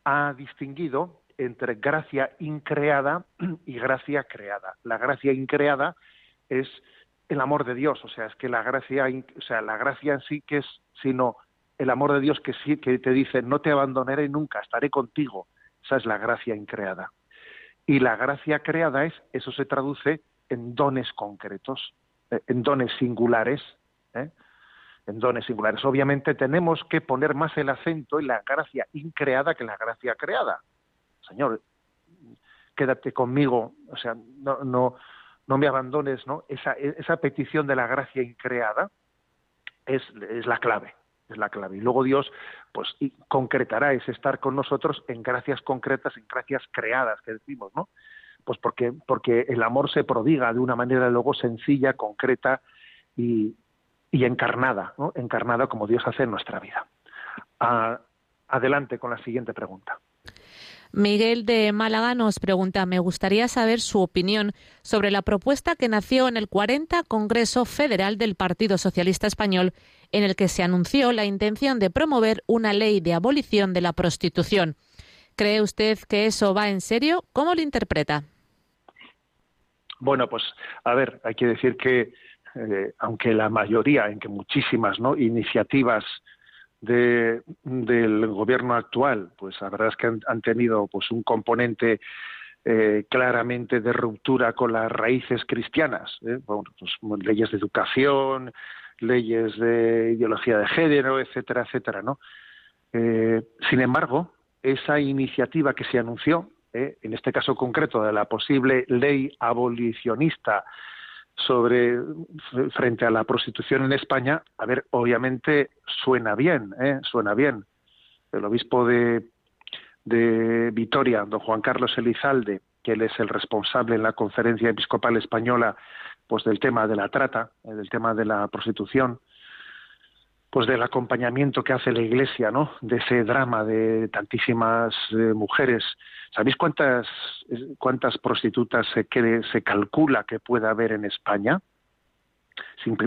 ha distinguido entre gracia increada y gracia creada. La gracia increada es el amor de Dios, o sea, es que la gracia, o sea, la gracia en sí que es sino el amor de Dios que sí que te dice no te abandonaré nunca, estaré contigo. Esa es la gracia increada. Y la gracia creada es, eso se traduce en dones concretos, eh, en dones singulares, ¿eh? en dones singulares. Obviamente tenemos que poner más el acento en la gracia increada que en la gracia creada. Señor, quédate conmigo, o sea, no, no, no me abandones, ¿no? Esa, esa petición de la gracia increada es, es la clave es la clave. Y luego Dios, pues, concretará ese estar con nosotros en gracias concretas, en gracias creadas, que decimos, ¿no? Pues porque, porque el amor se prodiga de una manera luego sencilla, concreta y, y encarnada, ¿no? Encarnada como Dios hace en nuestra vida. adelante con la siguiente pregunta. Miguel de Málaga nos pregunta, me gustaría saber su opinión sobre la propuesta que nació en el 40 Congreso Federal del Partido Socialista Español, en el que se anunció la intención de promover una ley de abolición de la prostitución. ¿Cree usted que eso va en serio? ¿Cómo lo interpreta? Bueno, pues a ver, hay que decir que eh, aunque la mayoría, en que muchísimas ¿no? iniciativas de, del gobierno actual, pues la verdad es que han, tenido pues un componente eh, claramente de ruptura con las raíces cristianas, ¿eh? pues, leyes de educación, leyes de ideología de género, etcétera, etcétera, ¿no? Eh, sin embargo, esa iniciativa que se anunció, en este caso concreto de la posible ley abolicionista sobre frente a la prostitución en España, a ver, obviamente suena bien, ¿eh? suena bien. El obispo de, de Vitoria, don Juan Carlos Elizalde, que él es el responsable en la Conferencia Episcopal Española, pues del tema de la trata, eh, del tema de la prostitución, pues del acompañamiento que hace la Iglesia, ¿no? De ese drama de tantísimas eh, mujeres. ¿Sabéis cuántas cuántas prostitutas se, se calcula que pueda haber en España?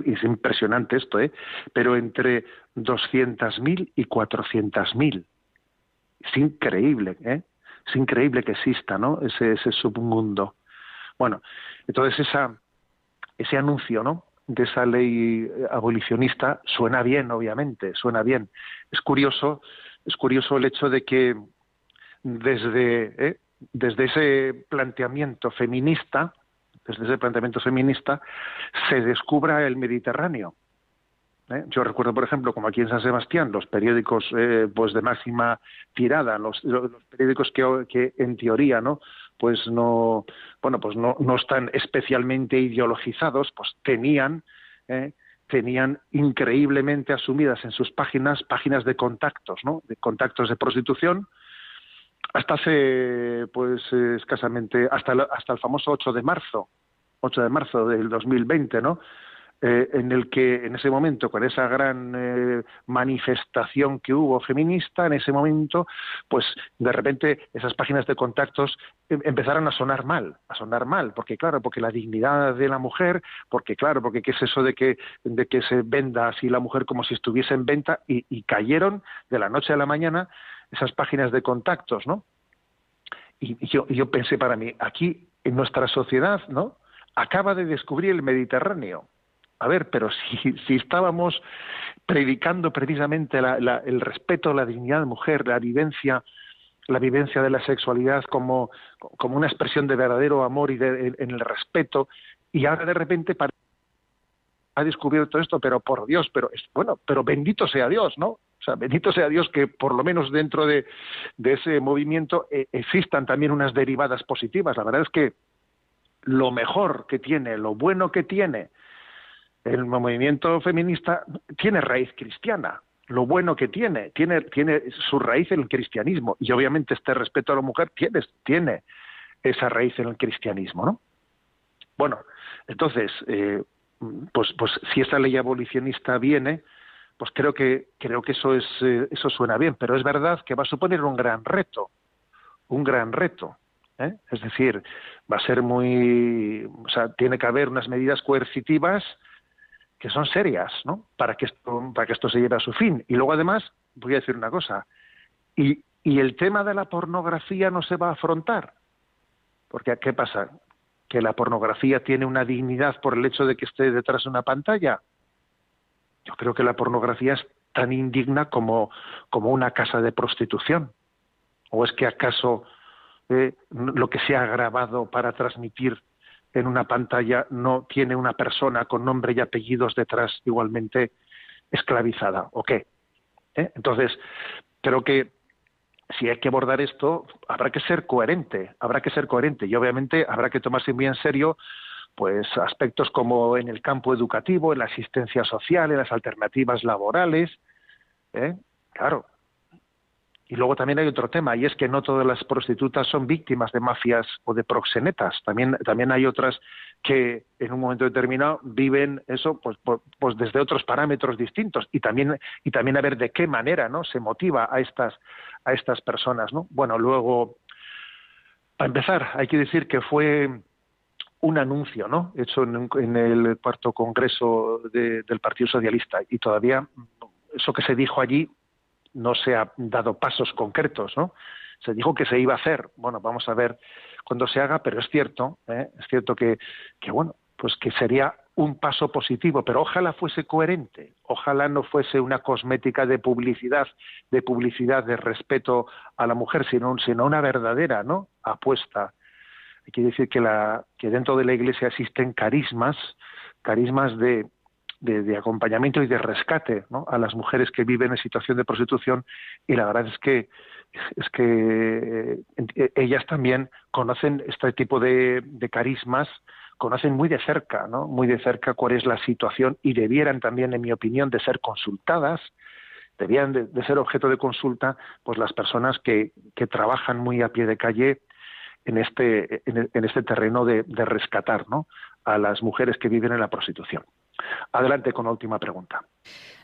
Es impresionante esto, ¿eh? Pero entre 200.000 y 400.000. Es increíble, ¿eh? Es increíble que exista, ¿no? Ese, ese submundo. Bueno, entonces esa, ese anuncio, ¿no? De esa ley eh, abolicionista suena bien, obviamente, suena bien. Es curioso, es curioso el hecho de que desde, eh, desde ese planteamiento feminista, desde ese planteamiento feminista, se descubra el Mediterráneo. ¿eh? Yo recuerdo, por ejemplo, como aquí en San Sebastián, los periódicos pues de máxima tirada, los, los periódicos que, que en teoría no pues no bueno pues no, no están especialmente ideologizados pues tenían eh, tenían increíblemente asumidas en sus páginas páginas de contactos no de contactos de prostitución hasta hace pues escasamente hasta el, hasta el famoso 8 de marzo 8 de marzo del 2020 no eh, en el que en ese momento, con esa gran eh, manifestación que hubo feminista, en ese momento, pues de repente esas páginas de contactos em, empezaron a sonar mal, a sonar mal, porque claro, porque la dignidad de la mujer, porque claro, porque qué es eso de que, de que se venda así la mujer como si estuviese en venta, y, y cayeron de la noche a la mañana esas páginas de contactos, ¿no? Y yo, yo pensé para mí, aquí en nuestra sociedad, ¿no? Acaba de descubrir el Mediterráneo a ver, pero si, si estábamos predicando precisamente el respeto, la dignidad de mujer, la vivencia, la vivencia de la sexualidad como, como una expresión de verdadero amor y de, en el respeto, y ahora de repente ha descubierto esto, pero por Dios, pero bueno, pero bendito sea Dios, ¿no? O sea, bendito sea Dios que por lo menos dentro de, de ese movimiento eh, existan también unas derivadas positivas. La verdad es que lo mejor que tiene, lo bueno que tiene, el movimiento feminista tiene raíz cristiana. Lo bueno que tiene, tiene, tiene su raíz en el cristianismo. Y obviamente este respeto a la mujer tiene, tiene esa raíz en el cristianismo, ¿no? Bueno, entonces, eh, pues, pues si esta ley abolicionista viene, pues creo que creo que eso es eh, eso suena bien, pero es verdad que va a suponer un gran reto, un gran reto. ¿eh? Es decir, va a ser muy, o sea, tiene que haber unas medidas coercitivas que son serias, ¿no? Para que esto, para que esto se lleve a su fin. Y luego además, voy a decir una cosa, y, y el tema de la pornografía no se va a afrontar. Porque ¿qué pasa? Que la pornografía tiene una dignidad por el hecho de que esté detrás de una pantalla. Yo creo que la pornografía es tan indigna como, como una casa de prostitución. ¿O es que acaso eh, lo que se ha grabado para transmitir en una pantalla no tiene una persona con nombre y apellidos detrás igualmente esclavizada o qué ¿Eh? entonces creo que si hay que abordar esto habrá que ser coherente habrá que ser coherente y obviamente habrá que tomarse muy en serio pues aspectos como en el campo educativo en la asistencia social en las alternativas laborales ¿eh? claro y luego también hay otro tema, y es que no todas las prostitutas son víctimas de mafias o de proxenetas. También, también hay otras que en un momento determinado viven eso pues, pues desde otros parámetros distintos. Y también, y también a ver de qué manera ¿no? se motiva a estas, a estas personas. ¿no? Bueno, luego, Para empezar, hay que decir que fue un anuncio, ¿no? Hecho en, en el cuarto congreso de- del Partido Socialista y todavía eso que se dijo allí no se ha dado pasos concretos, ¿no? Se dijo que se iba a hacer. Bueno, vamos a ver cuando se haga, pero es cierto, ¿eh? es cierto que, que bueno, pues que sería un paso positivo, pero ojalá fuese coherente, ojalá no fuese una cosmética de publicidad, de publicidad de respeto a la mujer, sino, sino una verdadera, ¿no? apuesta. Hay que decir que la que dentro de la Iglesia existen carismas, carismas de de, acompañamiento y de rescate a las mujeres que viven en situación de prostitución y la verdad es que es que eh, ellas también conocen este tipo de, de carismas conocen muy de cerca, ¿no? Muy de cerca cuál es la situación y debieran también, en mi opinión, de ser consultadas, debían de, de ser objeto de consulta, pues las personas que, que trabajan muy a pie de calle en este, en, en este terreno de, de rescatar, ¿no? A las mujeres que viven en la prostitución. Adelante con la última pregunta.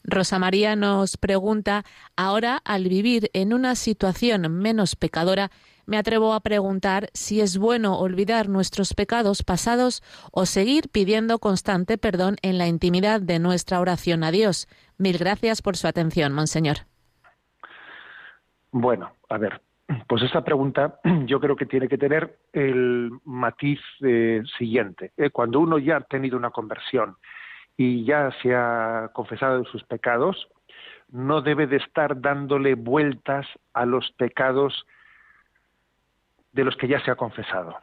Rosa María nos pregunta, ahora al vivir en una situación menos pecadora, me atrevo a preguntar si es bueno olvidar nuestros pecados pasados o seguir pidiendo constante perdón en la intimidad de nuestra oración a Dios. Mil gracias por su atención, Monseñor. Bueno, a ver, pues esta pregunta yo creo que tiene que tener el matiz eh, siguiente. Eh, cuando uno ya ha tenido una conversión y ya se ha confesado de sus pecados, no debe de estar dándole vueltas a los pecados de los que ya se ha confesado.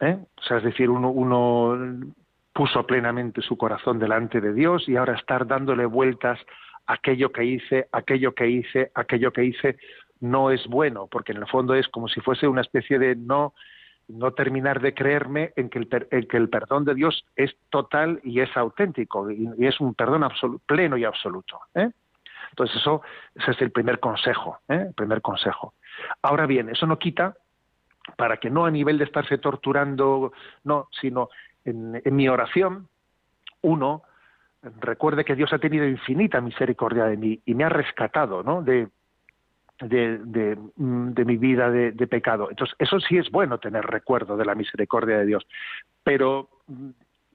¿eh? O sea, es decir, uno, uno puso plenamente su corazón delante de Dios y ahora estar dándole vueltas a aquello que hice, aquello que hice, aquello que hice, no es bueno, porque en el fondo es como si fuese una especie de no no terminar de creerme en que el, en que el perdón de Dios es total y es auténtico y, es un perdón pleno y absoluto. ¿eh? Entonces eso ese es el primer consejo, ¿eh? el primer consejo. Ahora bien, eso no quita para que no a nivel de estarse torturando, no, sino en, en mi oración, uno recuerde que Dios ha tenido infinita misericordia de mí y me ha rescatado, ¿no? De, de, de, de, mi vida de, pecado. Entonces, eso sí es bueno tener recuerdo de la misericordia de Dios. Pero,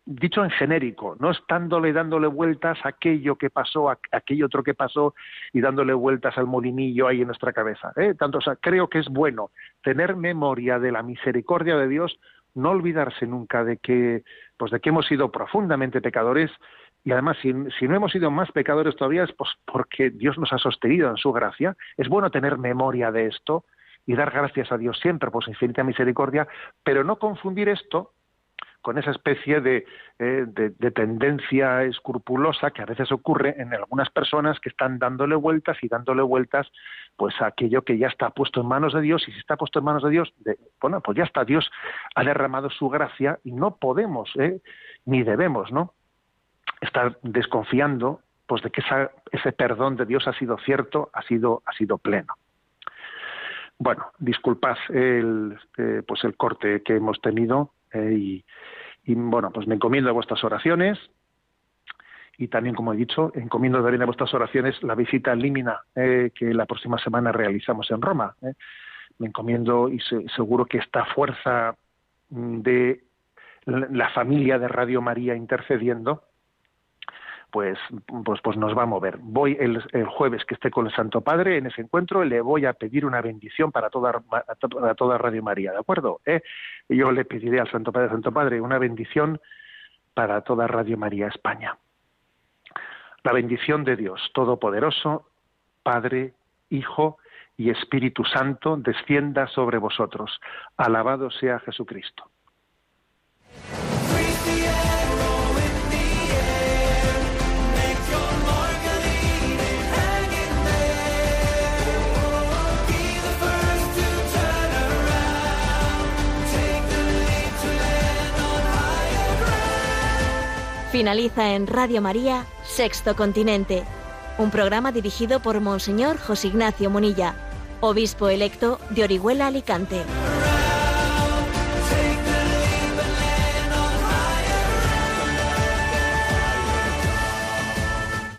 dicho en genérico, no estándole dándole vueltas a aquello que pasó, a aquello otro que pasó y dándole vueltas al molinillo ahí en nuestra cabeza. ¿eh? Tanto, sea, creo que es bueno tener memoria de la misericordia de Dios, no olvidarse nunca de que, pues de que hemos sido profundamente pecadores y además, si, no hemos sido más pecadores todavía, es pues porque Dios nos ha sostenido en su gracia. Es bueno tener memoria de esto y dar gracias a Dios siempre por su infinita misericordia, pero no confundir esto con esa especie de, eh, de, de, tendencia escrupulosa que a veces ocurre en algunas personas que están dándole vueltas y dándole vueltas pues a aquello que ya está puesto en manos de Dios y si está puesto en manos de Dios, bueno, pues ya está, Dios ha derramado su gracia y no podemos, eh, ni debemos, ¿no? Estar desconfiando pues de que esa, ese perdón de Dios ha sido cierto, ha sido, ha sido pleno. Bueno, disculpad el, eh, pues el corte que hemos tenido eh, y, bueno, pues me encomiendo a vuestras oraciones y también, como he dicho, encomiendo también a vuestras oraciones la visita Límina eh, que la próxima semana realizamos en Roma. Me encomiendo y se, seguro que esta fuerza de la familia de Radio María intercediendo, pues, pues, pues nos va a mover. Voy el, jueves que esté con el Santo Padre en ese encuentro, le voy a pedir una bendición para toda, para toda Radio María, ¿de acuerdo? ¿Eh? Yo le pediré al Santo Padre, Santo Padre, una bendición para toda Radio María España. La bendición de Dios Todopoderoso, Padre, Hijo y Espíritu Santo, descienda sobre vosotros. Alabado sea Jesucristo. Finaliza en Radio María, Sexto Continente, un programa dirigido por Monseñor José Ignacio Munilla, obispo electo de Orihuela Alicante.